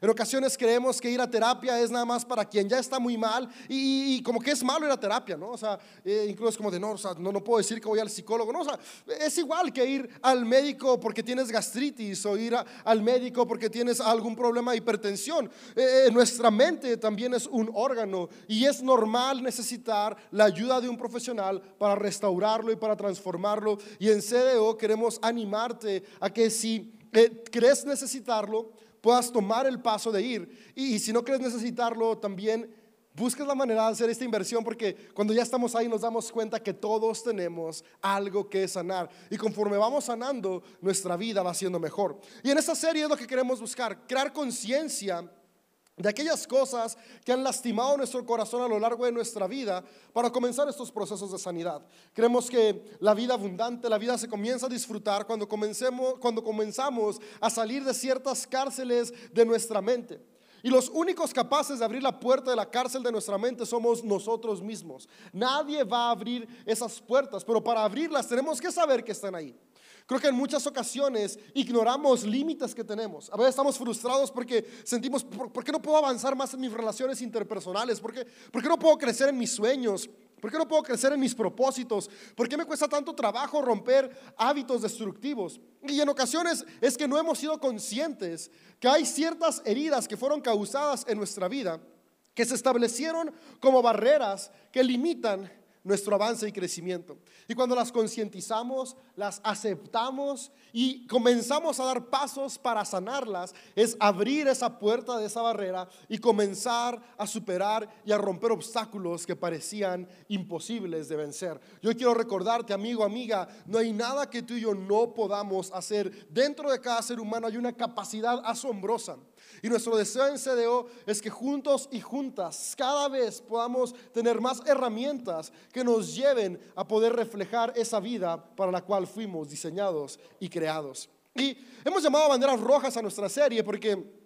En ocasiones creemos que ir a terapia es nada más para quien ya está muy mal y, como que es malo ir a terapia, ¿no? O sea, eh, incluso es como de, no, no puedo decir que voy al psicólogo, no, o sea, es igual que ir al médico porque tienes gastritis o ir al médico porque tienes algún problema de hipertensión. Eh, eh, nuestra mente también es un órgano y es normal necesitar la ayuda de un profesional para restaurarlo y para transformarlo. Y en CDO queremos animarte a que si crees necesitarlo, puedas tomar el paso de ir. Y, si no crees necesitarlo, también busques la manera de hacer esta inversión porque cuando ya estamos ahí nos damos cuenta que todos tenemos algo que sanar. Y conforme vamos sanando, nuestra vida va siendo mejor. Y en esta serie es lo que queremos buscar, crear conciencia de aquellas cosas que han lastimado nuestro corazón a lo largo de nuestra vida para comenzar estos procesos de sanidad. Creemos que la vida abundante, la vida se comienza a disfrutar cuando, comencemos, cuando comenzamos a salir de ciertas cárceles de nuestra mente. Y los únicos capaces de abrir la puerta de la cárcel de nuestra mente somos nosotros mismos. Nadie va a abrir esas puertas, pero para abrirlas tenemos que saber que están ahí. Creo que en muchas ocasiones ignoramos límites que tenemos. A veces estamos frustrados porque sentimos, ¿por, qué no puedo avanzar más en mis relaciones interpersonales? ¿Por qué, ¿Por qué no puedo crecer en mis sueños? ¿Por qué no puedo crecer en mis propósitos? ¿Por qué me cuesta tanto trabajo romper hábitos destructivos? Y en ocasiones es que no hemos sido conscientes que hay ciertas heridas que fueron causadas en nuestra vida que se establecieron como barreras que limitan nuestro avance y crecimiento. Y cuando las concientizamos, las aceptamos y comenzamos a dar pasos para sanarlas, es abrir esa puerta de esa barrera y comenzar a superar y a romper obstáculos que parecían imposibles de vencer. Yo quiero recordarte, amigo, amiga, no hay nada que tú y yo no podamos hacer. Dentro de cada ser humano hay una capacidad asombrosa. Y nuestro deseo en CDO es que juntos y juntas cada vez podamos tener más herramientas que nos lleven a poder reflejar esa vida para la cual fuimos diseñados y creados. Y hemos llamado banderas rojas a nuestra serie porque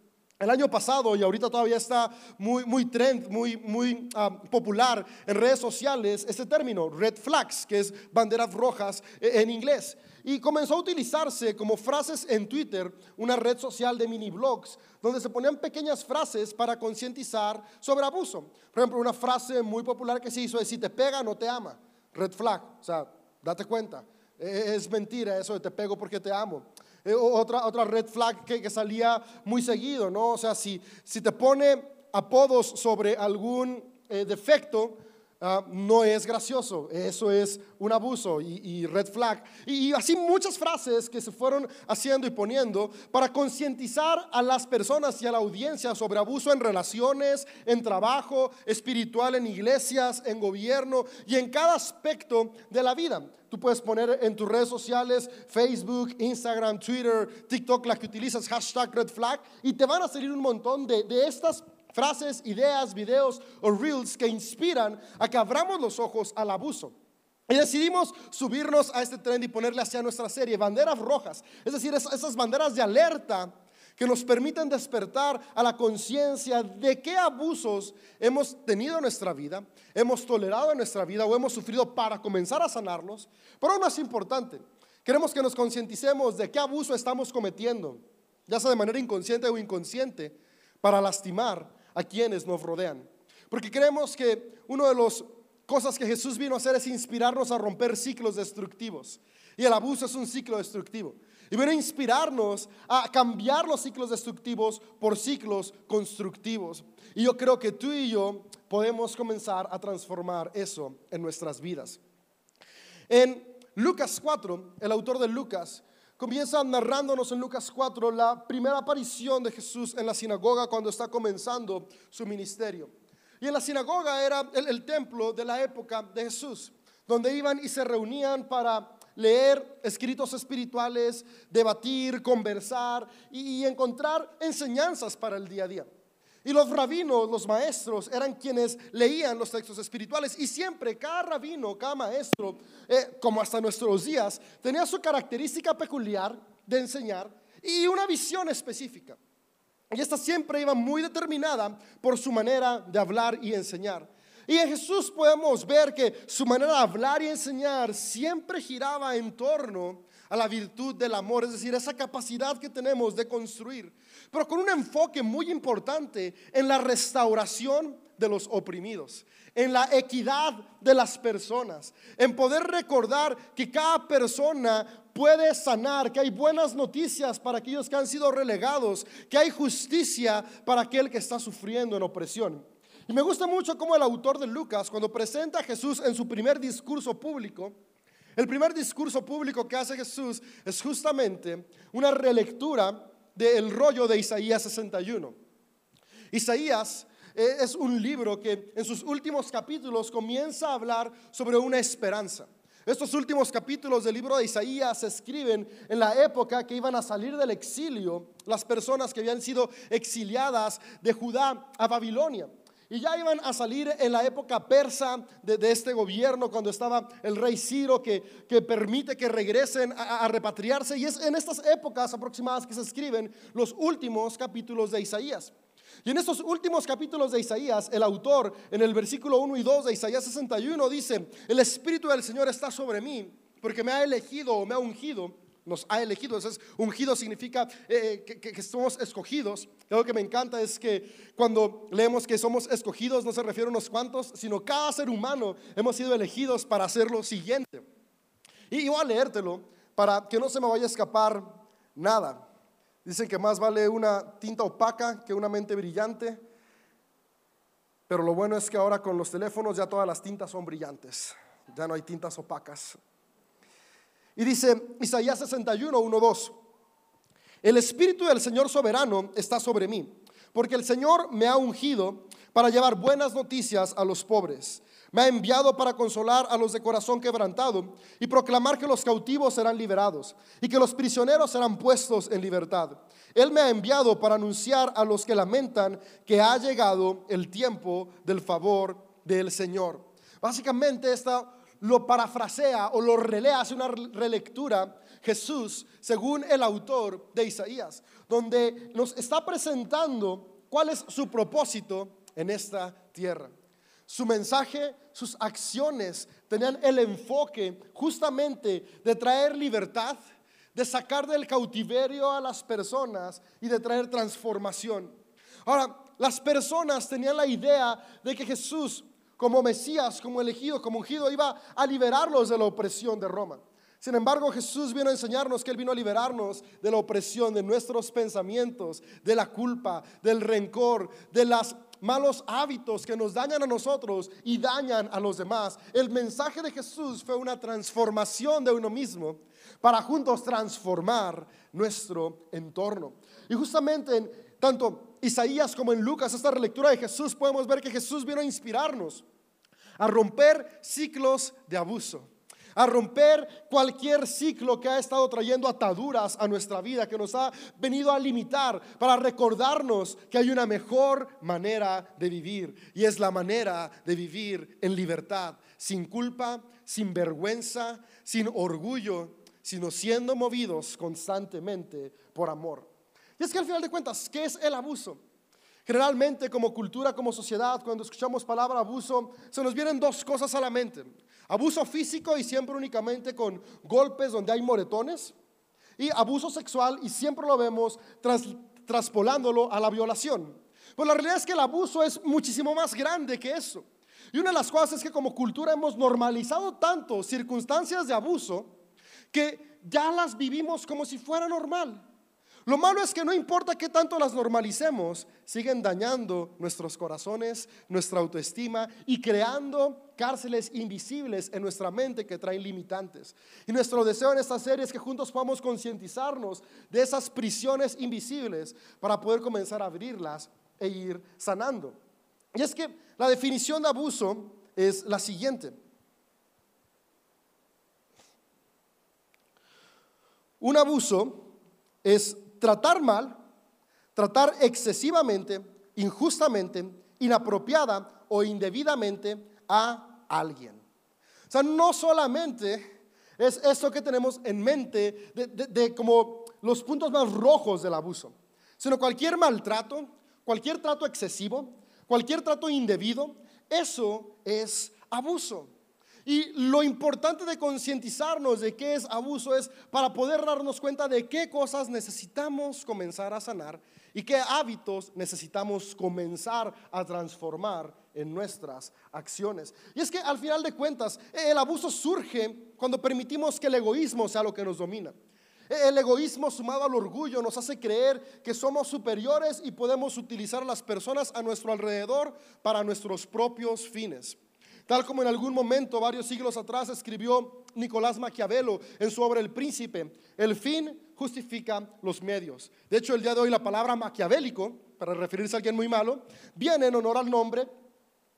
el año pasado y ahorita todavía está muy, muy trend, muy, muy ah, popular en redes sociales este término, red flags, que es banderas rojas e, en inglés. Y comenzó a utilizarse como frases en Twitter, una red social de mini blogs, donde se ponían pequeñas frases para concientizar sobre abuso. Por ejemplo, una frase muy popular que se hizo es, si te pega, no te ama. Red flag, o sea, date cuenta. E, e, es mentira eso de te pego porque te amo. Eh, otra, otra red flag que, salía muy seguido, ¿no? O sea, si, si te pone apodos sobre algún eh, defecto, Ah, no es gracioso, eso es un abuso y, red flag. Y, así muchas frases que se fueron haciendo y poniendo para concientizar a las personas y a la audiencia sobre abuso en relaciones, en trabajo, espiritual, en iglesias, en gobierno y en cada aspecto de la vida. Tú puedes poner en tus redes sociales, Facebook, Instagram, Twitter, TikTok, la que utilizas, hashtag red flag, y te van a salir un montón de, de estas frases, ideas, videos o reels que inspiran a que abramos los ojos al abuso. Y decidimos subirnos a este tren y ponerle hacia nuestra serie banderas rojas, es decir, esas banderas de alerta que nos permiten despertar a la conciencia de qué abusos hemos tenido en nuestra vida, hemos tolerado en nuestra vida o hemos sufrido para comenzar a sanarnos. Pero aún más importante, queremos que nos concienticemos de qué abuso estamos cometiendo, ya sea de manera inconsciente o inconsciente, para lastimar a quienes nos rodean. Porque creemos que una de las cosas que Jesús vino a hacer es inspirarnos a romper ciclos destructivos. Y el abuso es un ciclo destructivo. Y vino a inspirarnos a cambiar los ciclos destructivos por ciclos constructivos. Y yo creo que tú y yo podemos comenzar a transformar eso en nuestras vidas. En Lucas 4, el autor de Lucas comienza narrándonos en Lucas 4 la primera aparición de Jesús en la sinagoga cuando está comenzando su ministerio. Y en la sinagoga era el, templo de la época de Jesús, donde iban y se reunían para leer escritos espirituales, debatir, conversar y encontrar enseñanzas para el día a día. Y los rabinos, los maestros, eran quienes leían los textos espirituales. Y siempre, cada rabino, cada maestro, eh, como hasta nuestros días, tenía su característica peculiar de enseñar y una visión específica. Y esta siempre iba muy determinada por su manera de hablar y enseñar. Y en Jesús podemos ver que su manera de hablar y enseñar siempre giraba en torno a la virtud del amor, es decir, esa capacidad que tenemos de construir, pero con un enfoque muy importante en la restauración de los oprimidos, en la equidad de las personas, en poder recordar que cada persona puede sanar, que hay buenas noticias para aquellos que han sido relegados, que hay justicia para aquel que está sufriendo en opresión. Y me gusta mucho cómo el autor de Lucas, cuando presenta a Jesús en su primer discurso público, el primer discurso público que hace Jesús es justamente una relectura del rollo de Isaías 61. Isaías eh, es un libro que en sus últimos capítulos comienza a hablar sobre una esperanza. Estos últimos capítulos del libro de Isaías se escriben en la época que iban a salir del exilio las personas que habían sido exiliadas de Judá a Babilonia. Y ya iban a salir en la época persa de, este gobierno, cuando estaba el rey Ciro, que, permite que regresen a, repatriarse. Y es en estas épocas aproximadas que se escriben los últimos capítulos de Isaías. Y en estos últimos capítulos de Isaías, el autor en el versículo 1 y 2 de Isaías 61 dice, el Espíritu del Señor está sobre mí, porque me ha elegido o me ha ungido nos ha elegido. Entonces, ungido significa eh, que, que, somos escogidos. Algo que me encanta es que cuando leemos que somos escogidos, no se refiere a unos cuantos, sino cada ser humano hemos sido elegidos para hacer lo siguiente. Y voy a leértelo para que no se me vaya a escapar nada. Dicen que más vale una tinta opaca que una mente brillante. Pero lo bueno es que ahora con los teléfonos ya todas las tintas son brillantes. Ya no hay tintas opacas. Y dice Isaías 61, 1, 2. El Espíritu del Señor soberano está sobre mí, porque el Señor me ha ungido para llevar buenas noticias a los pobres. Me ha enviado para consolar a los de corazón quebrantado y proclamar que los cautivos serán liberados y que los prisioneros serán puestos en libertad. Él me ha enviado para anunciar a los que lamentan que ha llegado el tiempo del favor del Señor. Básicamente esta lo parafrasea o lo relea, hace una relectura Jesús según el autor de Isaías, donde nos está presentando cuál es su propósito en esta tierra. Su mensaje, sus acciones tenían el enfoque justamente de traer libertad, de sacar del cautiverio a las personas y de traer transformación. Ahora, las personas tenían la idea de que Jesús como Mesías, como elegido, como ungido, iba a liberarlos de la opresión de Roma. Sin embargo, Jesús vino a enseñarnos que Él vino a liberarnos de la opresión, de nuestros pensamientos, de la culpa, del rencor, de los malos hábitos que nos dañan a nosotros y dañan a los demás. El mensaje de Jesús fue una transformación de uno mismo para juntos transformar nuestro entorno. Y justamente en tanto Isaías como en Lucas, esta relectura de Jesús, podemos ver que Jesús vino a inspirarnos a romper ciclos de abuso, a romper cualquier ciclo que ha estado trayendo ataduras a nuestra vida, que nos ha venido a limitar, para recordarnos que hay una mejor manera de vivir, y es la manera de vivir en libertad, sin culpa, sin vergüenza, sin orgullo, sino siendo movidos constantemente por amor. Y es que al final de cuentas, ¿qué es el abuso? Generalmente como cultura, como sociedad, cuando escuchamos palabra abuso, se nos vienen dos cosas a la mente. Abuso físico y siempre únicamente con golpes donde hay moretones. Y abuso sexual y siempre lo vemos traspolándolo a la violación. Pero la realidad es que el abuso es muchísimo más grande que eso. Y una de las cosas es que como cultura hemos normalizado tanto circunstancias de abuso que ya las vivimos como si fuera normal. Lo malo es que no importa qué tanto las normalicemos, siguen dañando nuestros corazones, nuestra autoestima y creando cárceles invisibles en nuestra mente que traen limitantes. Y nuestro deseo en esta serie es que juntos podamos concientizarnos de esas prisiones invisibles para poder comenzar a abrirlas e ir sanando. Y es que la definición de abuso es la siguiente. Un abuso es tratar mal, tratar excesivamente, injustamente, inapropiada o indebidamente a alguien. O sea, no solamente es eso que tenemos en mente de, como los puntos más rojos del abuso, sino cualquier maltrato, cualquier trato excesivo, cualquier trato indebido, eso es abuso. Y lo importante de concientizarnos de qué es abuso es para poder darnos cuenta de qué cosas necesitamos comenzar a sanar y qué hábitos necesitamos comenzar a transformar en nuestras acciones. Y es que al final de cuentas, el abuso surge cuando permitimos que el egoísmo sea lo que nos domina. El egoísmo sumado al orgullo nos hace creer que somos superiores y podemos utilizar a las personas a nuestro alrededor para nuestros propios fines. Tal como en algún momento, varios siglos atrás, escribió Nicolás Maquiavelo en su obra El Príncipe, el fin justifica los medios. De hecho, el día de hoy la palabra maquiavélico, para referirse a alguien muy malo, viene en honor al nombre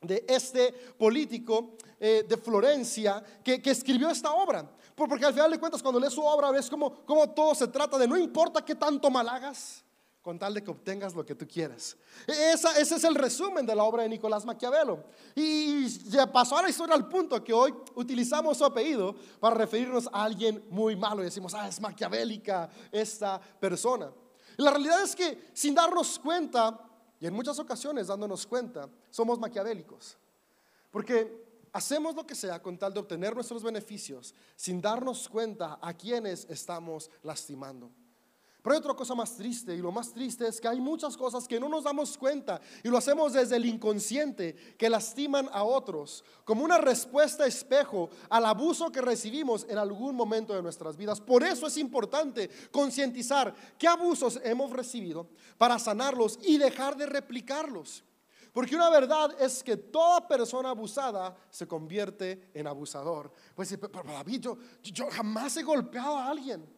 de este político eh, de Florencia que, escribió esta obra. Porque al final de cuentas, cuando lees su obra, ves como, todo se trata de no importa qué tanto mal hagas, con tal de que obtengas lo que tú quieras. ese es el resumen de la obra de Nicolás Maquiavelo. Y ya pasó a la historia al punto que hoy utilizamos su apellido para referirnos a alguien muy malo y decimos, ah, es maquiavélica esta persona. Y la realidad es que sin darnos cuenta, y en muchas ocasiones dándonos cuenta, somos maquiavélicos. Porque hacemos lo que sea con tal de obtener nuestros beneficios sin darnos cuenta a quienes estamos lastimando. Pero hay otra cosa más triste y lo más triste es que hay muchas cosas que no nos damos cuenta y lo hacemos desde el inconsciente que lastiman a otros como una respuesta espejo al abuso que recibimos en algún momento de nuestras vidas. Por eso es importante concientizar qué abusos hemos recibido para sanarlos y dejar de replicarlos. Porque una verdad es que toda persona abusada se convierte en abusador. Pues, pero David, yo, yo jamás he golpeado a alguien.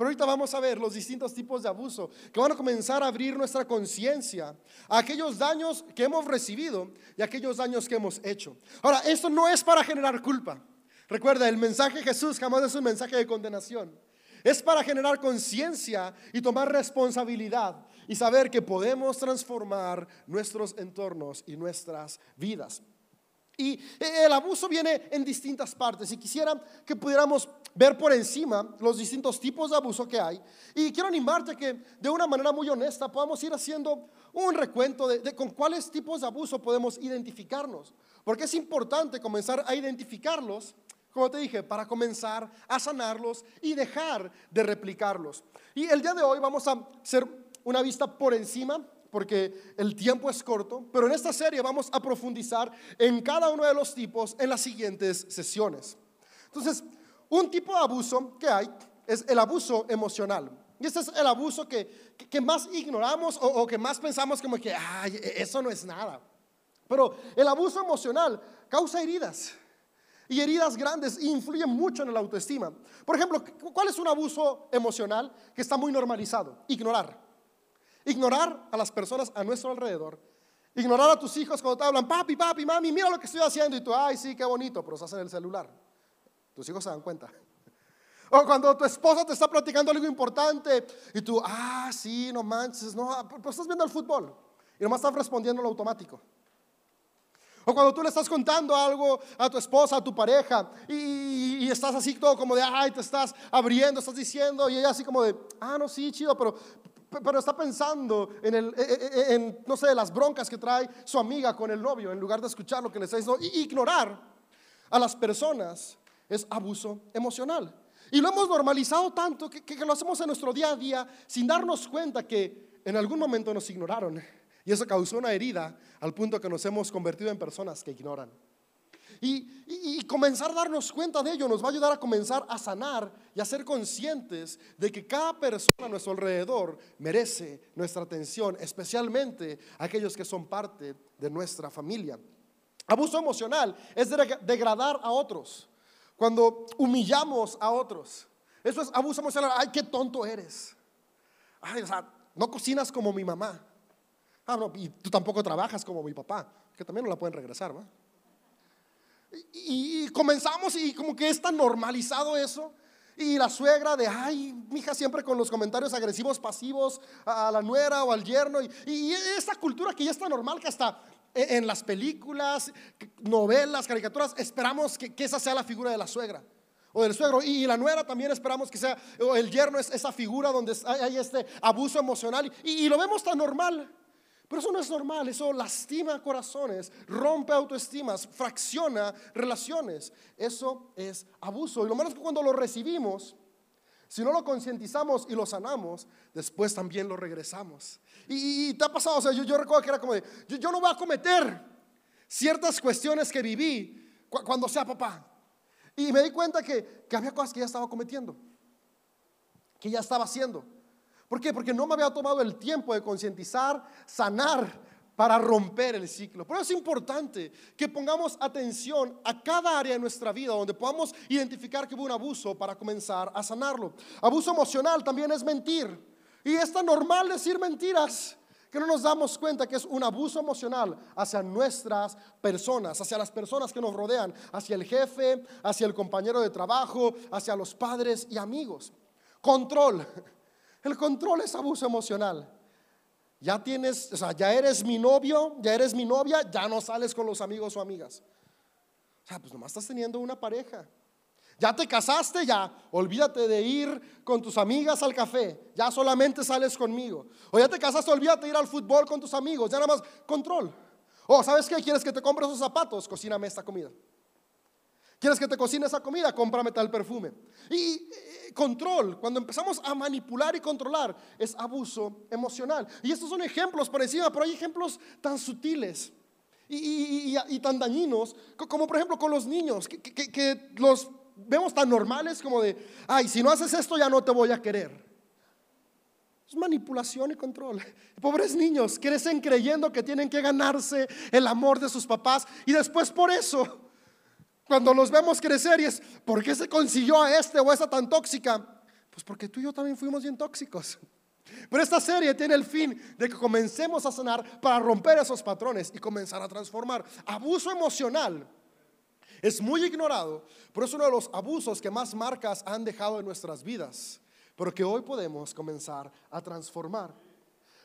Pero ahorita vamos a ver los distintos tipos de abuso que van a comenzar a abrir nuestra conciencia a aquellos daños que hemos recibido y aquellos daños que hemos hecho. Ahora, esto no es para generar culpa. Recuerda, el mensaje de Jesús jamás es un mensaje de condenación. Es para generar conciencia y tomar responsabilidad y saber que podemos transformar nuestros entornos y nuestras vidas. Y el abuso viene en distintas partes y quisiera que pudiéramos ver por encima los distintos tipos de abuso que hay. Y quiero animarte que de una manera muy honesta podamos ir haciendo un recuento de, con cuáles tipos de abuso podemos identificarnos. Porque es importante comenzar a identificarlos, como te dije, para comenzar a sanarlos y dejar de replicarlos. Y el día de hoy vamos a hacer una vista por encima porque el tiempo es corto, pero en esta serie vamos a profundizar en cada uno de los tipos en las siguientes sesiones. Entonces, un tipo de abuso que hay es el abuso emocional. Y este es el abuso que, que más ignoramos o, o, que más pensamos como que, ay, e, eso no es nada. Pero el abuso emocional causa heridas. Y heridas grandes influyen mucho en la autoestima. Por ejemplo, ¿cuál es un abuso emocional que está muy normalizado? Ignorar. Ignorar a las personas a nuestro alrededor. Ignorar a tus hijos cuando te hablan, papi, papi, mami, mira lo que estoy haciendo. Y tú, ay, sí, qué bonito, pero estás en el celular. Tus hijos se dan cuenta. O cuando tu esposa te está platicando algo importante y tú, ah, sí, no manches, no, pero estás viendo el fútbol y nomás estás respondiendo lo automático. O cuando tú le estás contando algo a tu esposa, a tu pareja, y, y, estás así todo como de, ay, te estás abriendo, estás diciendo, y ella así como de, ah, no, sí, chido, pero, pero está pensando en, el, e, e, e, no sé, las broncas que trae su amiga con el novio, en lugar de escuchar lo que le está diciendo. Ignorar a las personas es abuso emocional. Y lo hemos normalizado tanto que, lo hacemos en nuestro día a día sin darnos cuenta que en algún momento nos ignoraron. Y eso causó una herida al punto que nos hemos convertido en personas que ignoran. Y, comenzar a darnos cuenta de ello nos va a ayudar a comenzar a sanar y a ser conscientes de que cada persona a nuestro alrededor merece nuestra atención, especialmente aquellos que son parte de nuestra familia. Abuso emocional es degradar a otros, cuando humillamos a otros. Eso es abuso emocional. Ay, qué tonto eres. Ay, o sea, no cocinas como mi mamá. Ah, no, y tú tampoco trabajas como mi papá, que también no la pueden regresar, ¿va? Y, comenzamos y como que está normalizado eso. Y la suegra de, ay, mija, siempre con los comentarios agresivos, pasivos a la nuera o al yerno. Y, y esta cultura que ya está normal, que hasta en las películas, novelas, caricaturas, esperamos que, esa sea la figura de la suegra o del suegro. Y, la nuera también esperamos que sea, o el yerno es esa figura donde hay, este abuso emocional. y lo vemos tan normal. Pero eso no es normal, eso lastima corazones, rompe autoestimas, fracciona relaciones. Eso es abuso. Y lo malo es que cuando lo recibimos, si no lo concientizamos y lo sanamos, después también lo regresamos. Y, te ha pasado, o sea, yo, recuerdo que era como de, yo, no voy a cometer ciertas cuestiones que viví cuando sea papá. Y me di cuenta que, que había cosas que ya estaba cometiendo, que ya estaba haciendo. ¿Por qué? Porque no me había tomado el tiempo de concientizar, sanar para romper el ciclo. Por eso es importante que pongamos atención a cada área de nuestra vida donde podamos identificar que hubo un abuso para comenzar a sanarlo. Abuso emocional también es mentir. Y es tan normal decir mentiras que no nos damos cuenta que es un abuso emocional hacia nuestras personas, hacia las personas que nos rodean, hacia el jefe, hacia el compañero de trabajo, hacia los padres y amigos. Control. El control es abuso emocional. Ya tienes, o sea, ya eres mi novio, ya eres mi novia, ya no sales con los amigos o amigas. O sea, pues nomás estás teniendo una pareja. Ya te casaste, ya olvídate de ir con tus amigas al café, ya solamente sales conmigo. O ya te casaste, olvídate de ir al fútbol con tus amigos, ya nada más control. O sabes qué, quieres que te compre esos zapatos, cocíname esta comida. ¿Quieres que te cocine esa comida? Cómprame tal perfume. Y eh, control, cuando empezamos a manipular y controlar, es abuso emocional. Y estos son ejemplos por encima, pero hay ejemplos tan sutiles y, tan dañinos, como por ejemplo con los niños, que, los vemos tan normales como de, ay, si no haces esto ya no te voy a querer. Es manipulación y control. Pobres niños, crecen creyendo que tienen que ganarse el amor de sus papás y después por eso cuando los vemos crecer y es, ¿por qué se consiguió a este o a esta tan tóxica? Pues porque tú y yo también fuimos bien tóxicos. Pero esta serie tiene el fin de que comencemos a sanar para romper esos patrones y comenzar a transformar. Abuso emocional es muy ignorado, pero es uno de los abusos que más marcas han dejado en nuestras vidas, pero que hoy podemos comenzar a transformar.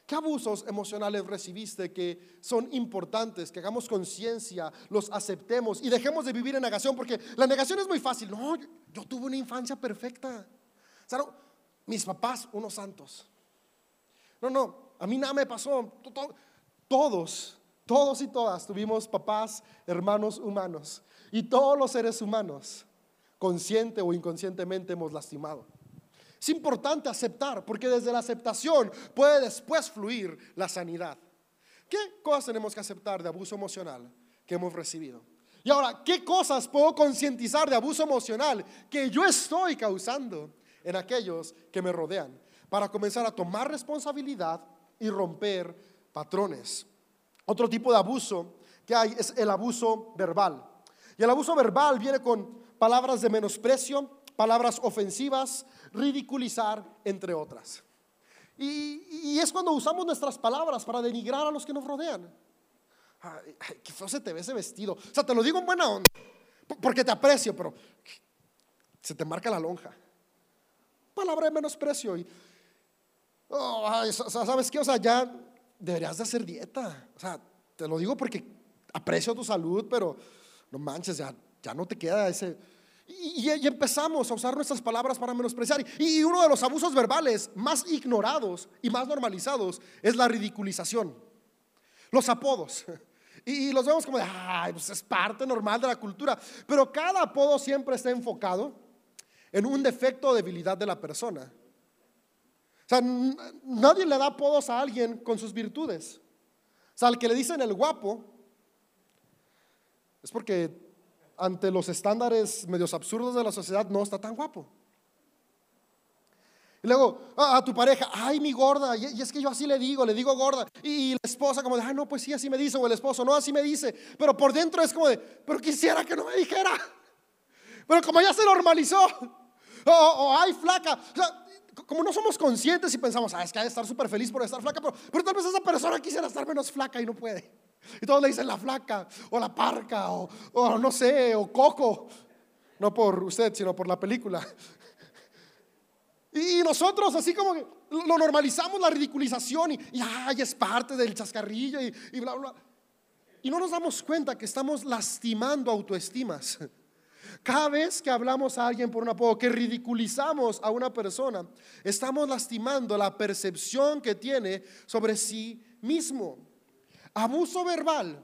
¿Qué abusos emocionales recibiste que son importantes? Que hagamos conciencia, los aceptemos y dejemos de vivir en negación, porque la negación es muy fácil. No, yo, tuve una infancia perfecta. mis papás, unos santos. No, no, a mí nada me pasó. Todos, todos y todas tuvimos papás, hermanos humanos. Y todos los seres humanos, consciente o inconscientemente, hemos lastimado. Es importante aceptar, porque desde la aceptación puede después fluir la sanidad. ¿Qué cosas tenemos que aceptar de abuso emocional que hemos recibido? Y ahora, ¿qué cosas puedo concientizar de abuso emocional que yo estoy causando en aquellos que me rodean? Para comenzar a tomar responsabilidad y romper patrones. Otro tipo de abuso que hay es el abuso verbal. Y el abuso verbal viene con palabras de menosprecio, palabras ofensivas, ridiculizar, entre otras. Y, es cuando usamos nuestras palabras para denigrar a los que nos rodean. Qué feo se te ve ese vestido. O sea, te lo digo en buena onda, porque te aprecio, pero se te marca la lonja. Palabra de menosprecio. Y, oh, ¿sabes qué? O sea, ya deberías de hacer dieta. O sea, te lo digo porque aprecio tu salud, pero no manches, ya, ya no te queda ese y, empezamos a usar nuestras palabras para menospreciar. Y, uno de los abusos verbales más ignorados y más normalizados es la ridiculización. Los apodos. Y, los vemos como de, ay, pues es parte normal de la cultura. Pero cada apodo siempre está enfocado en un defecto o debilidad de la persona. O sea, nadie le da apodos a alguien con sus virtudes. O sea, al que le dicen el guapo, es porque ante los estándares medios absurdos de la sociedad no está tan guapo. Y luego a, tu pareja, ay, mi gorda, y, es que yo así le digo, le digo gorda. Y, la esposa como de, ay, no, pues sí, así me dice, o el esposo, no, así me dice. Pero por dentro es como de, pero quisiera que no me dijera. Pero como ya se normalizó, o, ay, flaca. como no somos conscientes y pensamos, ah, es que hay que estar súper feliz por estar flaca, pero, pero tal vez esa persona quisiera estar menos flaca y no puede. Y todos le dicen la flaca, o la parca, o, no sé, o coco. No por usted, sino por la película. Y nosotros así como que lo normalizamos la ridiculización y, ay, es parte del chascarrillo y, y bla, bla. Y no nos damos cuenta que estamos lastimando autoestimas. Cada vez que hablamos a alguien por un apodo, que ridiculizamos a una persona, estamos lastimando la percepción que tiene sobre sí mismo. Abuso verbal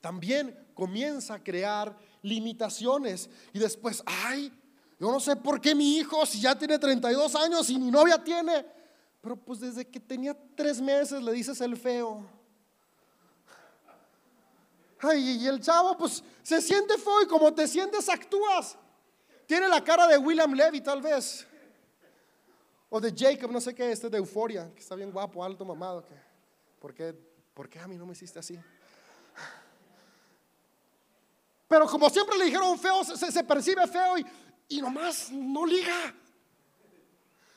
también comienza a crear limitaciones y después, ay, yo no sé por qué mi hijo, si ya tiene 32 años y mi novia tiene, pero pues desde que tenía tres meses le dices el feo. Ay, y el chavo pues se siente feo y como te sientes actúas. Tiene la cara de William Levy tal vez. O de Jacob, no sé qué, este de Euforia, que está bien guapo, alto, mamado. Que, ¿por, qué, ¿Por qué a mí no me hiciste así? Pero como siempre le dijeron feo, se, percibe feo y, y nomás no liga.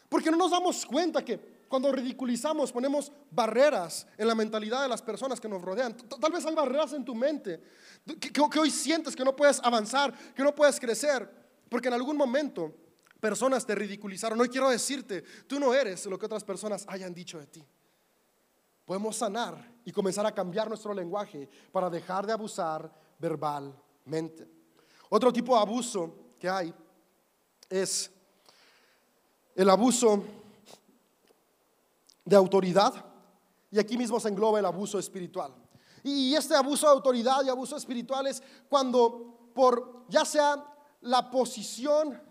Porque no nos damos cuenta que cuando ridiculizamos ponemos barreras en la mentalidad de las personas que nos rodean. Tal vez hay barreras en tu mente que, que hoy sientes que no puedes avanzar, que no puedes crecer, porque en algún momento personas te ridiculizaron. Hoy quiero decirte, tú no eres lo que otras personas hayan dicho de ti. Podemos sanar y comenzar a cambiar nuestro lenguaje para dejar de abusar verbalmente. Otro tipo de abuso que hay es el abuso de autoridad y aquí mismo se engloba el abuso espiritual. Y este abuso de autoridad y abuso espiritual es cuando por ya sea la posición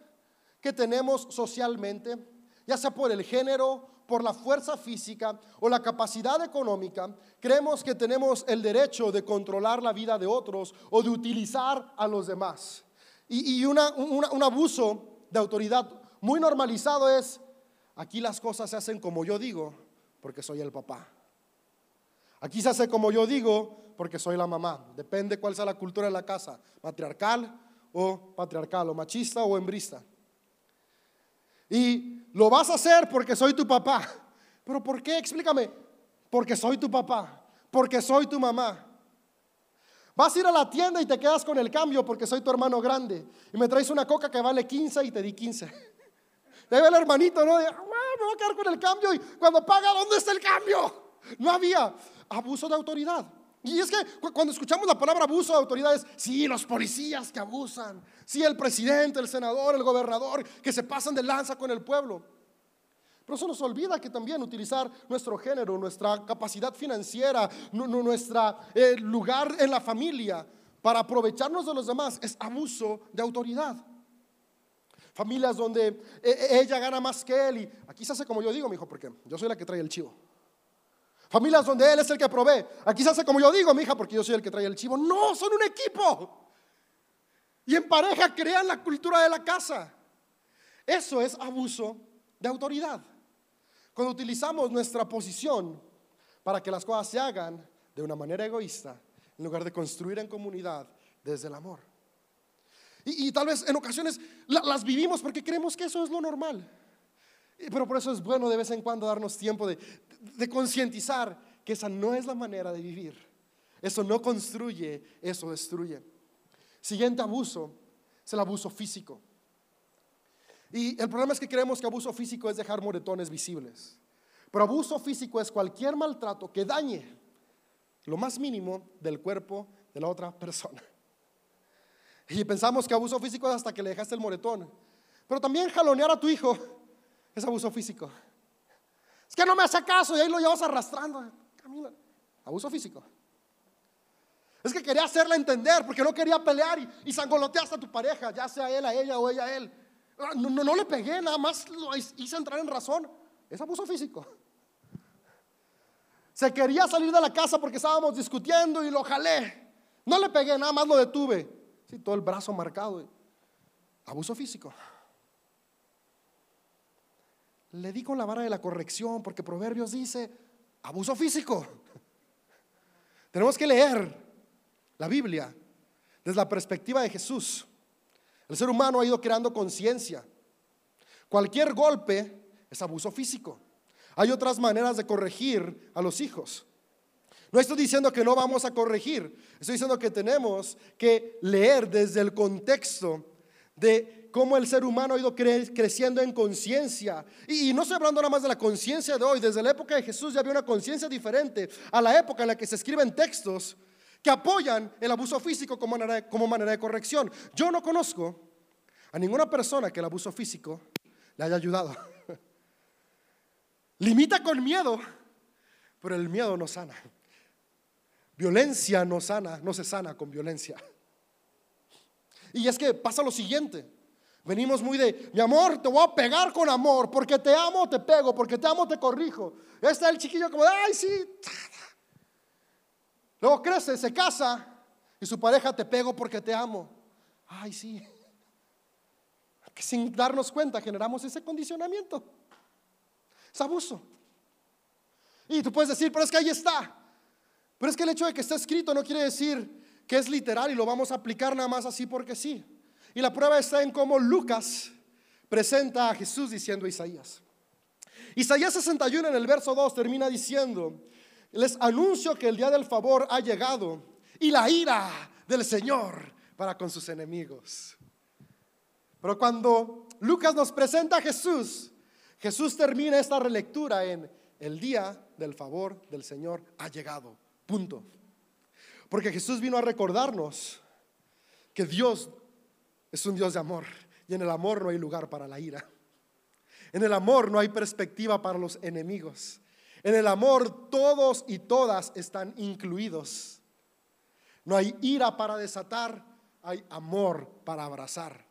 que tenemos socialmente, ya sea por el género, por la fuerza física o la capacidad económica, creemos que tenemos el derecho de controlar la vida de otros o de utilizar a los demás. Y, un abuso de autoridad muy normalizado es, aquí las cosas se hacen como yo digo, porque soy el papá. Aquí se hace como yo digo, porque soy la mamá. Depende cuál sea la cultura de la casa, matriarcal o patriarcal, o machista o hembrista. Y lo vas a hacer porque soy tu papá. ¿Pero por qué? Explícame. Porque soy tu papá. Porque soy tu mamá. Vas a ir a la tienda y te quedas con el cambio porque soy tu hermano grande. Y me traes una coca que vale 15 y te di 15. Debe el hermanito, ¿no? Ah, me voy a quedar con el cambio. Y cuando paga, ¿dónde está el cambio? No había abuso de autoridad. Y es que cuando escuchamos la palabra abuso de autoridades, sí, los policías que abusan, sí, el presidente, el senador, el gobernador, que se pasan de lanza con el pueblo. Pero eso nos olvida que también utilizar nuestro género, nuestra capacidad financiera, nuestro eh, lugar en la familia para aprovecharnos de los demás es abuso de autoridad. Familias donde eh, ella gana más que él y aquí se hace como yo digo, mi hijo, porque yo soy la que trae el chivo. Familias donde Él es el que provee. Aquí se hace como yo digo, mi hija, porque yo soy el que trae el chivo. No, son un equipo. Y en pareja crean la cultura de la casa. Eso es abuso de autoridad. Cuando utilizamos nuestra posición para que las cosas se hagan de una manera egoísta, en lugar de construir en comunidad desde el amor. Y, tal vez en ocasiones las vivimos porque creemos que eso es lo normal. Pero por eso es bueno de vez en cuando darnos tiempo de, de concientizar que esa no es la manera de vivir. Eso no construye, eso destruye. Siguiente abuso es el abuso físico. Y el problema es que creemos que abuso físico es dejar moretones visibles. Pero abuso físico es cualquier maltrato que dañe lo más mínimo del cuerpo de la otra persona. Y pensamos que abuso físico es hasta que le dejaste el moretón. Pero también jalonear a tu hijo es abuso físico. Es que no me hace caso y ahí lo llevas arrastrando. Camina. Abuso físico. Es que quería hacerle entender porque no quería pelear y, y sangoloteaste a tu pareja, ya sea él a ella o ella a él. Ah, no, no, no le pegué, nada más lo hice entrar en razón. Es abuso físico. Se quería salir de la casa porque estábamos discutiendo y lo jalé. No le pegué, nada más lo detuve. Sí, todo el brazo marcado. Abuso físico le di con la vara de la corrección porque Proverbios dice abuso físico. Tenemos que leer la Biblia desde la perspectiva de Jesús. El ser humano ha ido creando conciencia. Cualquier golpe es abuso físico. Hay otras maneras de corregir a los hijos. No estoy diciendo que no vamos a corregir, estoy diciendo que tenemos que leer desde el contexto de cómo el ser humano ha ido creciendo en conciencia. Y, no estoy hablando nada más de la conciencia de hoy, desde la época de Jesús ya había una conciencia diferente a la época en la que se escriben textos que apoyan el abuso físico como manera, de, como manera de corrección. Yo no conozco a ninguna persona que el abuso físico le haya ayudado. Limita con miedo, pero el miedo no sana. Violencia no sana, no se sana con violencia. Y es que pasa lo siguiente. Venimos muy de, mi amor, te voy a pegar con amor, porque te amo, te pego, porque te amo, te corrijo. Está el chiquillo como, ay, sí. Luego crece, se casa y su pareja te pego porque te amo. Ay, sí. Que sin darnos cuenta generamos ese condicionamiento. Es abuso. Y tú puedes decir, pero es que ahí está. Pero es que el hecho de que está escrito no quiere decir que es literal y lo vamos a aplicar nada más así porque sí. Y la prueba está en cómo Lucas presenta a Jesús diciendo a Isaías. Isaías 61 en el verso 2 termina diciendo, les anuncio que el día del favor ha llegado y la ira del Señor para con sus enemigos. Pero cuando Lucas nos presenta a Jesús, Jesús termina esta relectura en el día del favor del Señor ha llegado. Punto. Porque Jesús vino a recordarnos que Dios es un Dios de amor y en el amor no hay lugar para la ira. En el amor no hay perspectiva para los enemigos. En el amor todos y todas están incluidos. No hay ira para desatar, hay amor para abrazar.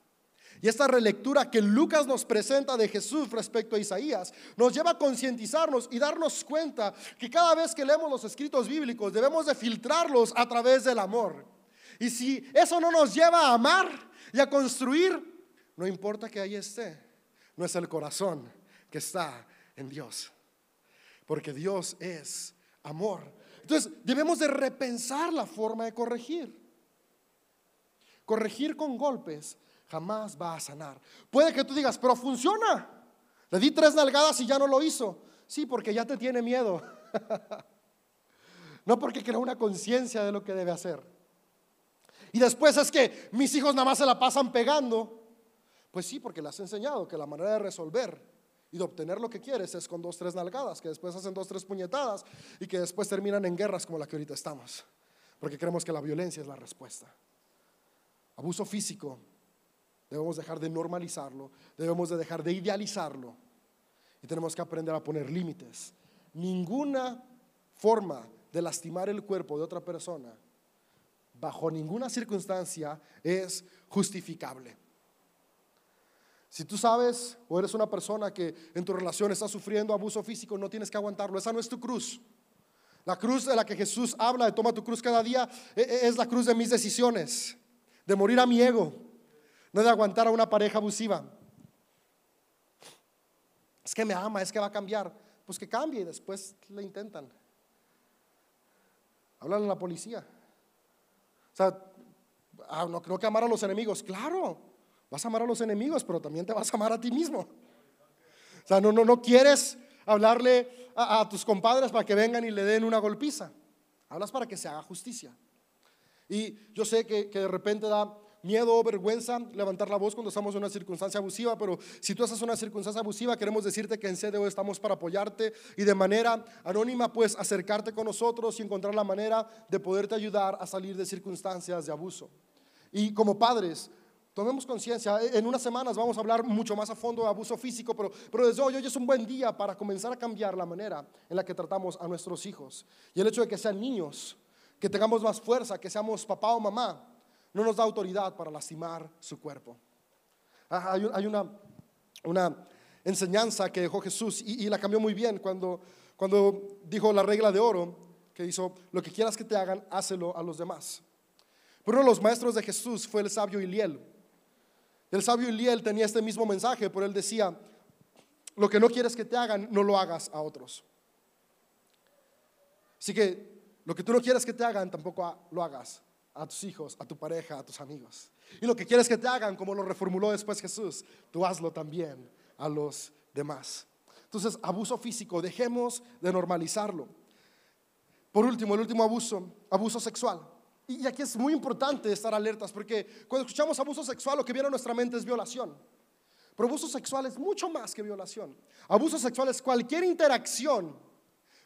Y esta relectura que Lucas nos presenta de Jesús respecto a Isaías nos lleva a concientizarnos y darnos cuenta que cada vez que leemos los escritos bíblicos debemos de filtrarlos a través del amor. Y si eso no nos lleva a amar y a construir, no importa que ahí esté, no es el corazón que está en Dios. Porque Dios es amor. Entonces debemos de repensar la forma de corregir. Corregir con golpes jamás va a sanar. Puede que tú digas, pero funciona. Le di tres nalgadas y ya no lo hizo. Sí, porque ya te tiene miedo. no porque crea una conciencia de lo que debe hacer. Y después es que mis hijos nada más se la pasan pegando. Pues sí, porque le has enseñado que la manera de resolver y de obtener lo que quieres es con dos, tres nalgadas, que después hacen dos, tres puñetadas y que después terminan en guerras como la que ahorita estamos. Porque creemos que la violencia es la respuesta. Abuso físico Debemos dejar de normalizarlo, debemos de dejar de idealizarlo y tenemos que aprender a poner límites. Ninguna forma de lastimar el cuerpo de otra persona, bajo ninguna circunstancia, es justificable. Si tú sabes o eres una persona que en tu relación está sufriendo abuso físico, no tienes que aguantarlo. Esa no es tu cruz. La cruz de la que Jesús habla de toma tu cruz cada día e, e, es la cruz de mis decisiones, de morir a mi ego, no de aguantar a una pareja abusiva. Es que me ama, es que va a cambiar. Pues que cambie y después le intentan. Hablan a la policía. O sea, ah, no creo que amar a los enemigos. Claro, vas a amar a los enemigos, pero también te vas a amar a ti mismo. O sea, no, no, no quieres hablarle a, a tus compadres para que vengan y le den una golpiza. Hablas para que se haga justicia. Y yo sé que, que de repente da miedo o vergüenza levantar la voz cuando estamos en una circunstancia abusiva, pero si tú estás en una circunstancia abusiva, queremos decirte que en CDO estamos para apoyarte y de manera anónima, pues acercarte con nosotros y encontrar la manera de poderte ayudar a salir de circunstancias de abuso. Y como padres, Tomemos conciencia, en unas semanas vamos a hablar mucho más a fondo de abuso físico, pero, pero desde hoy, hoy es un buen día para comenzar a cambiar la manera en la que tratamos a nuestros hijos. Y el hecho de que sean niños, que tengamos más fuerza, que seamos papá o mamá, no nos da autoridad para lastimar su cuerpo. Ah, hay una, una enseñanza que dejó Jesús y, la cambió muy bien cuando, cuando dijo la regla de oro, que hizo, lo que quieras que te hagan, hácelo a los demás. Pero uno de los maestros de Jesús fue el sabio Iliel. El sabio Iliel tenía este mismo mensaje, pero él decía, lo que no quieres que te hagan, no lo hagas a otros. Así que lo que tú no quieres que te hagan, tampoco lo hagas a tus hijos, a tu pareja, a tus amigos. Y lo que quieres que te hagan, como lo reformuló después Jesús, tú hazlo también a los demás. Entonces, abuso físico, dejemos de normalizarlo. Por último, el último abuso, abuso sexual. Y aquí es muy importante estar alertas, porque cuando escuchamos abuso sexual, lo que viene a nuestra mente es violación. Pero abuso sexual es mucho más que violación. Abuso sexual es cualquier interacción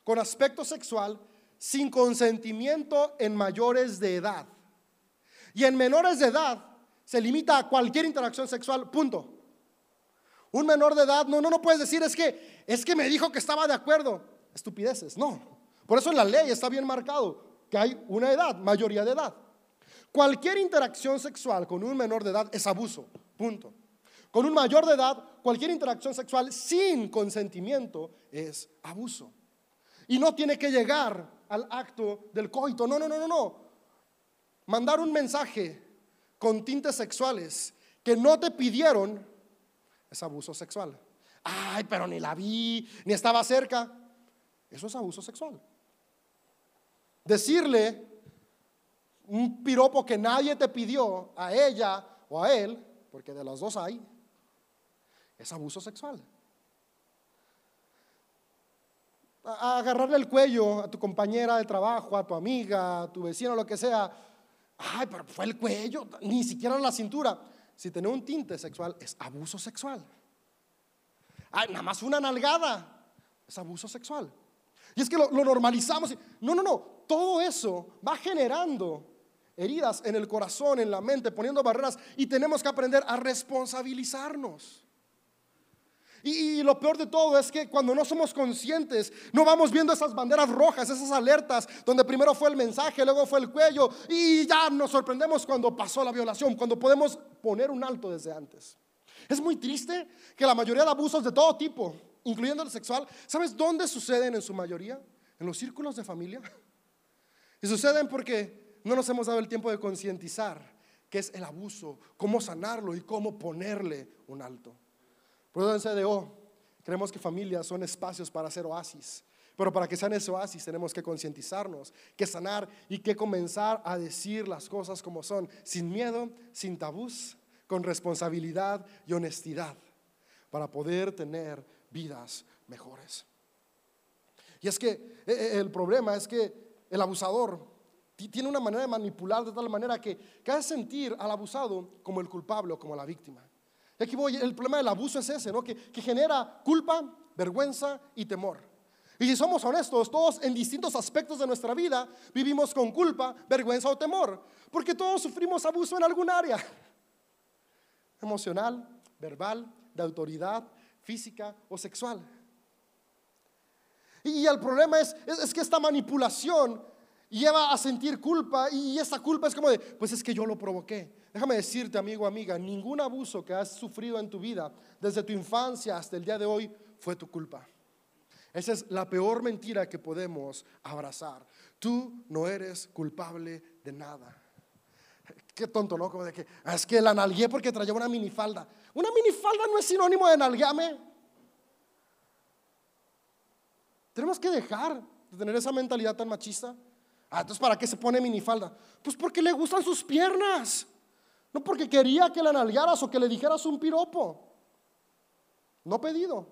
con aspecto sexual sin consentimiento en mayores de edad. Y en menores de edad se limita a cualquier interacción sexual, punto. Un menor de edad, no, no, no puedes decir, es que, es que me dijo que estaba de acuerdo. Estupideces, no. Por eso en la ley está bien marcado. que hay una edad, mayoría de edad. Cualquier interacción sexual con un menor de edad es abuso, punto. Con un mayor de edad, cualquier interacción sexual sin consentimiento es abuso. Y no tiene que llegar al acto del coito. No, no, no, no, no. Mandar un mensaje con tintes sexuales que no te pidieron es abuso sexual. Ay, pero ni la vi, ni estaba cerca. Eso es abuso sexual. Decirle un piropo que nadie te pidió a ella o a él, porque de las dos hay, es abuso sexual. agarrarle el cuello a tu compañera de trabajo, a tu amiga, a tu vecino, lo que sea. Ay, pero fue el cuello, ni siquiera la cintura. Si tiene un tinte sexual, es abuso sexual. Ay, nada más una nalgada, es abuso sexual. Y es que lo, lo normalizamos. No, no, no. Todo eso va generando heridas en el corazón, en la mente, poniendo barreras y tenemos que aprender a responsabilizarnos. Y, lo peor de todo es que cuando no somos conscientes, no vamos viendo esas banderas rojas, esas alertas, donde primero fue el mensaje, luego fue el cuello, y ya nos sorprendemos cuando pasó la violación, cuando podemos poner un alto desde antes. Es muy triste que la mayoría de abusos de todo tipo, incluyendo el sexual, ¿sabes dónde suceden en su mayoría? En los círculos de familia. Y suceden porque no nos hemos dado el tiempo de concientizar qué es el abuso, cómo sanarlo y cómo ponerle un alto. Por eso en CDO creemos que familias son espacios para hacer oasis. Pero para que sean ese oasis tenemos que concientizarnos, que sanar y que comenzar a decir las cosas como son, sin miedo, sin tabús, con responsabilidad y honestidad, para poder tener vidas mejores. Y es que eh, eh, el problema es que el abusador tiene una manera de manipular de tal manera que, que hace sentir al abusado como el culpable o como la víctima. El problema del abuso es ese, ¿no? Que, que genera culpa, vergüenza y temor. Y si somos honestos, todos en distintos aspectos de nuestra vida vivimos con culpa, vergüenza o temor, porque todos sufrimos abuso en algún área. Emocional, verbal, de autoridad, física o sexual. Y el problema es, es, que esta manipulación lleva a sentir culpa y esa culpa es como de, pues es que yo lo provoqué. Déjame decirte, amigo, amiga, ningún abuso que has sufrido en tu vida, desde tu infancia hasta el día de hoy, fue tu culpa. Esa es la peor mentira que podemos abrazar. Tú no eres culpable de nada. Qué tonto, ¿no? Como de que es que la nalgué porque traía una minifalda. Una minifalda no es sinónimo de nalgueame. Tenemos que dejar de tener esa mentalidad tan machista. Ah, entonces, ¿para qué se pone minifalda? Pues porque le gustan sus piernas. No porque quería que la nalgaras o que le dijeras un piropo. No pedido.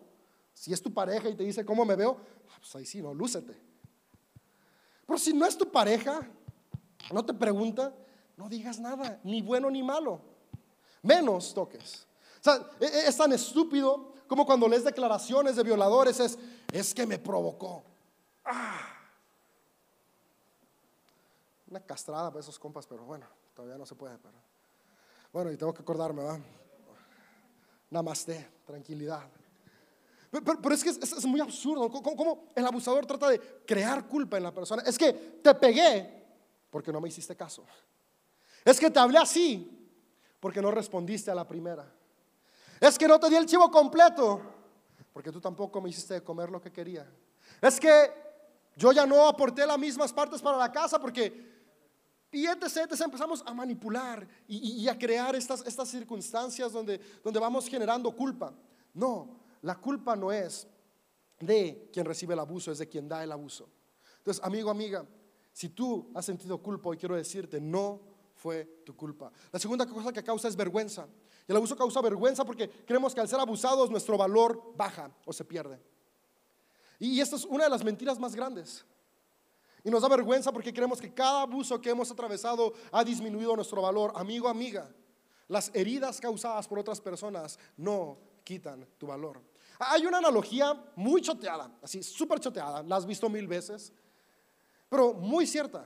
Si es tu pareja y te dice cómo me veo, pues ahí sí, no, lúcete. Pero si no es tu pareja, no te pregunta, no digas nada, ni bueno ni malo. Menos toques. O sea, e, e, es tan estúpido como cuando lees declaraciones de violadores, es, es que me provocó. Ah. Una castrada para esos compas, pero bueno, todavía no se puede. Pero. Bueno, y tengo que acordarme, ¿va? Namaste, tranquilidad. Pero, es que es, muy absurdo. ¿Cómo, el abusador trata de crear culpa en la persona? Es que te pegué porque no me hiciste caso. Es que te hablé así porque no respondiste a la primera. Es que no te di el chivo completo porque tú tampoco me hiciste comer lo que quería. Es que yo ya no aporté las mismas partes para la casa porque y entonces empezamos a manipular y, a crear estas, estas circunstancias donde, donde vamos generando culpa. No, la culpa no es de quien recibe el abuso, es de quien da el abuso. Entonces, amigo, amiga, si tú has sentido culpa, hoy quiero decirte, no fue tu culpa. La segunda cosa que causa es vergüenza. Y el abuso causa vergüenza porque creemos que al ser abusados nuestro valor baja o se pierde. Y esta es una de las mentiras más grandes. Y nos da vergüenza porque creemos que cada abuso que hemos atravesado ha disminuido nuestro valor. Amigo, amiga, las heridas causadas por otras personas no quitan tu valor. Hay una analogía muy choteada, así súper choteada, la has visto mil veces, pero muy cierta,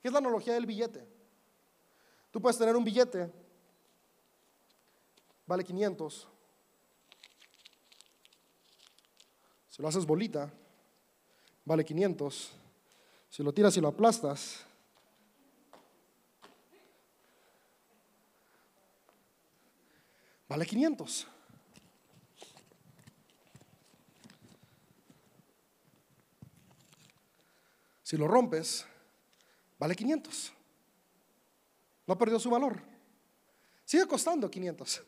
que es la analogía del billete. Tú puedes tener un billete, vale 500, si lo haces bolita, vale 500. Si lo tiras y lo aplastas, vale 500. Si lo rompes, vale 500. No perdió su valor. Sigue costando 500.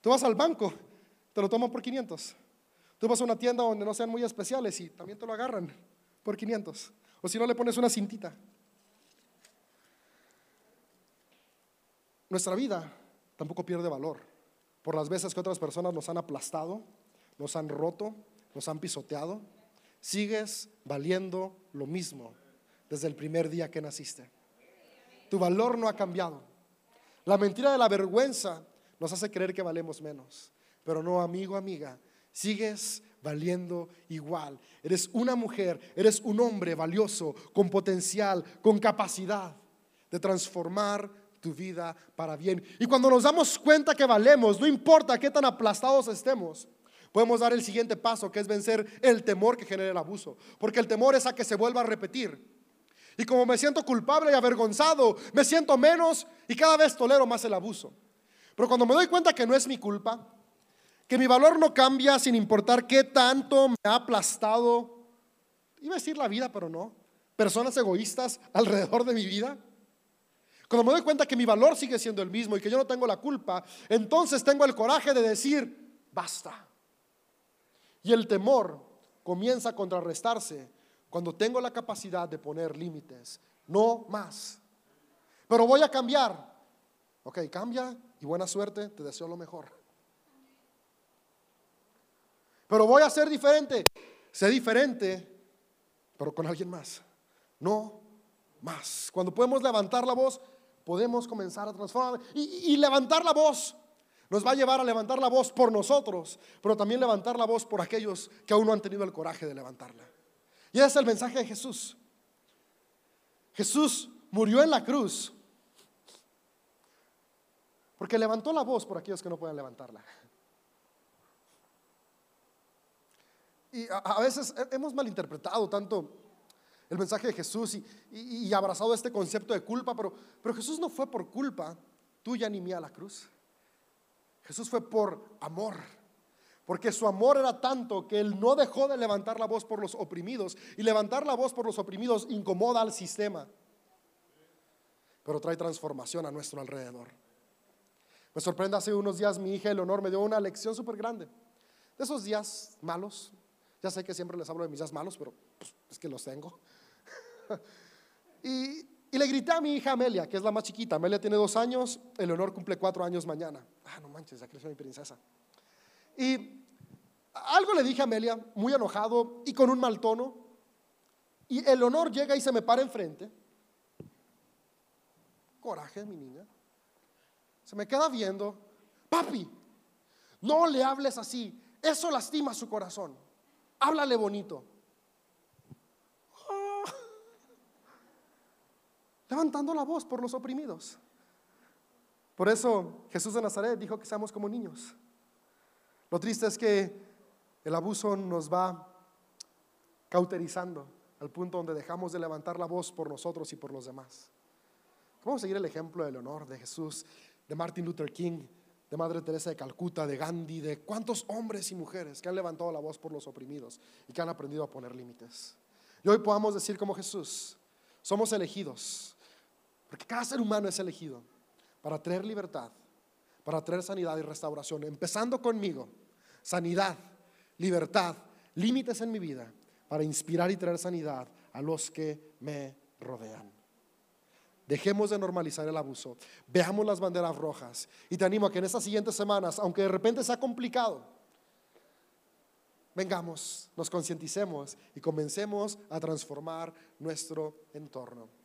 Tú vas al banco, te lo toman por 500. Tú vas a una tienda donde no sean muy especiales y también te lo agarran por 500. O si no, le pones una cintita. Nuestra vida tampoco pierde valor por las veces que otras personas nos han aplastado, nos han roto, nos han pisoteado. Sigues valiendo lo mismo desde el primer día que naciste. Tu valor no ha cambiado. La mentira de la vergüenza nos hace creer que valemos menos. Pero no, amigo, amiga, sigues valiendo igual. Eres una mujer, eres un hombre valioso, con potencial, con capacidad de transformar tu vida para bien. Y cuando nos damos cuenta que valemos, no importa qué tan aplastados estemos, podemos dar el siguiente paso, que es vencer el temor que genera el abuso. Porque el temor es a que se vuelva a repetir. Y como me siento culpable y avergonzado, me siento menos y cada vez tolero más el abuso. Pero cuando me doy cuenta que no es mi culpa, que mi valor no cambia sin importar qué tanto me ha aplastado, iba a decir la vida, pero no, personas egoístas alrededor de mi vida. Cuando me doy cuenta que mi valor sigue siendo el mismo y que yo no tengo la culpa, entonces tengo el coraje de decir, basta. Y el temor comienza a contrarrestarse cuando tengo la capacidad de poner límites, no más. Pero voy a cambiar. Ok, cambia y buena suerte, te deseo lo mejor. Pero voy a ser diferente. Sé diferente, pero con alguien más. No más. Cuando podemos levantar la voz, podemos comenzar a transformar. Y, y, levantar la voz nos va a llevar a levantar la voz por nosotros, pero también levantar la voz por aquellos que aún no han tenido el coraje de levantarla. Y ese es el mensaje de Jesús. Jesús murió en la cruz porque levantó la voz por aquellos que no pueden levantarla. Y a, veces hemos malinterpretado tanto el mensaje de Jesús y, abrazado este concepto de culpa, pero, pero Jesús no fue por culpa tuya ni mía a la cruz. Jesús fue por amor. Porque su amor era tanto que él no dejó de levantar la voz por los oprimidos. Y levantar la voz por los oprimidos incomoda al sistema. Pero trae transformación a nuestro alrededor. Me sorprende hace unos días mi hija Eleonor me dio una lección súper grande. De esos días malos. Ya sé que siempre les hablo de mis días malos, pero pues, es que los tengo. y, le grité a mi hija Amelia, que es la más chiquita. Amelia tiene dos años, Eleonor cumple cuatro años mañana. Ah, no manches, ya creció mi princesa. Y algo le dije a Amelia, muy enojado y con un mal tono. Y el honor llega y se me para enfrente. Coraje, mi niña. Se me queda viendo. Papi, no le hables así. Eso lastima su corazón. Háblale bonito. Ah. Levantando la voz por los oprimidos. Por eso Jesús de Nazaret dijo que seamos como niños. Lo triste es que el abuso nos va cauterizando al punto donde dejamos de levantar la voz por nosotros y por los demás. Vamos a seguir el ejemplo de Leonor, de Jesús, de Martin Luther King, de Madre Teresa de Calcuta, de Gandhi, de cuántos hombres y mujeres que han levantado la voz por los oprimidos y que han aprendido a poner límites. Y hoy podamos decir como Jesús, somos elegidos, porque cada ser humano es elegido para traer libertad, para traer sanidad y restauración, empezando conmigo, sanidad, libertad, límites en mi vida, para inspirar y traer sanidad a los que me rodean. Dejemos de normalizar el abuso, veamos las banderas rojas y te animo a que en estas siguientes semanas, aunque de repente sea complicado, vengamos, nos concienticemos y comencemos a transformar nuestro entorno.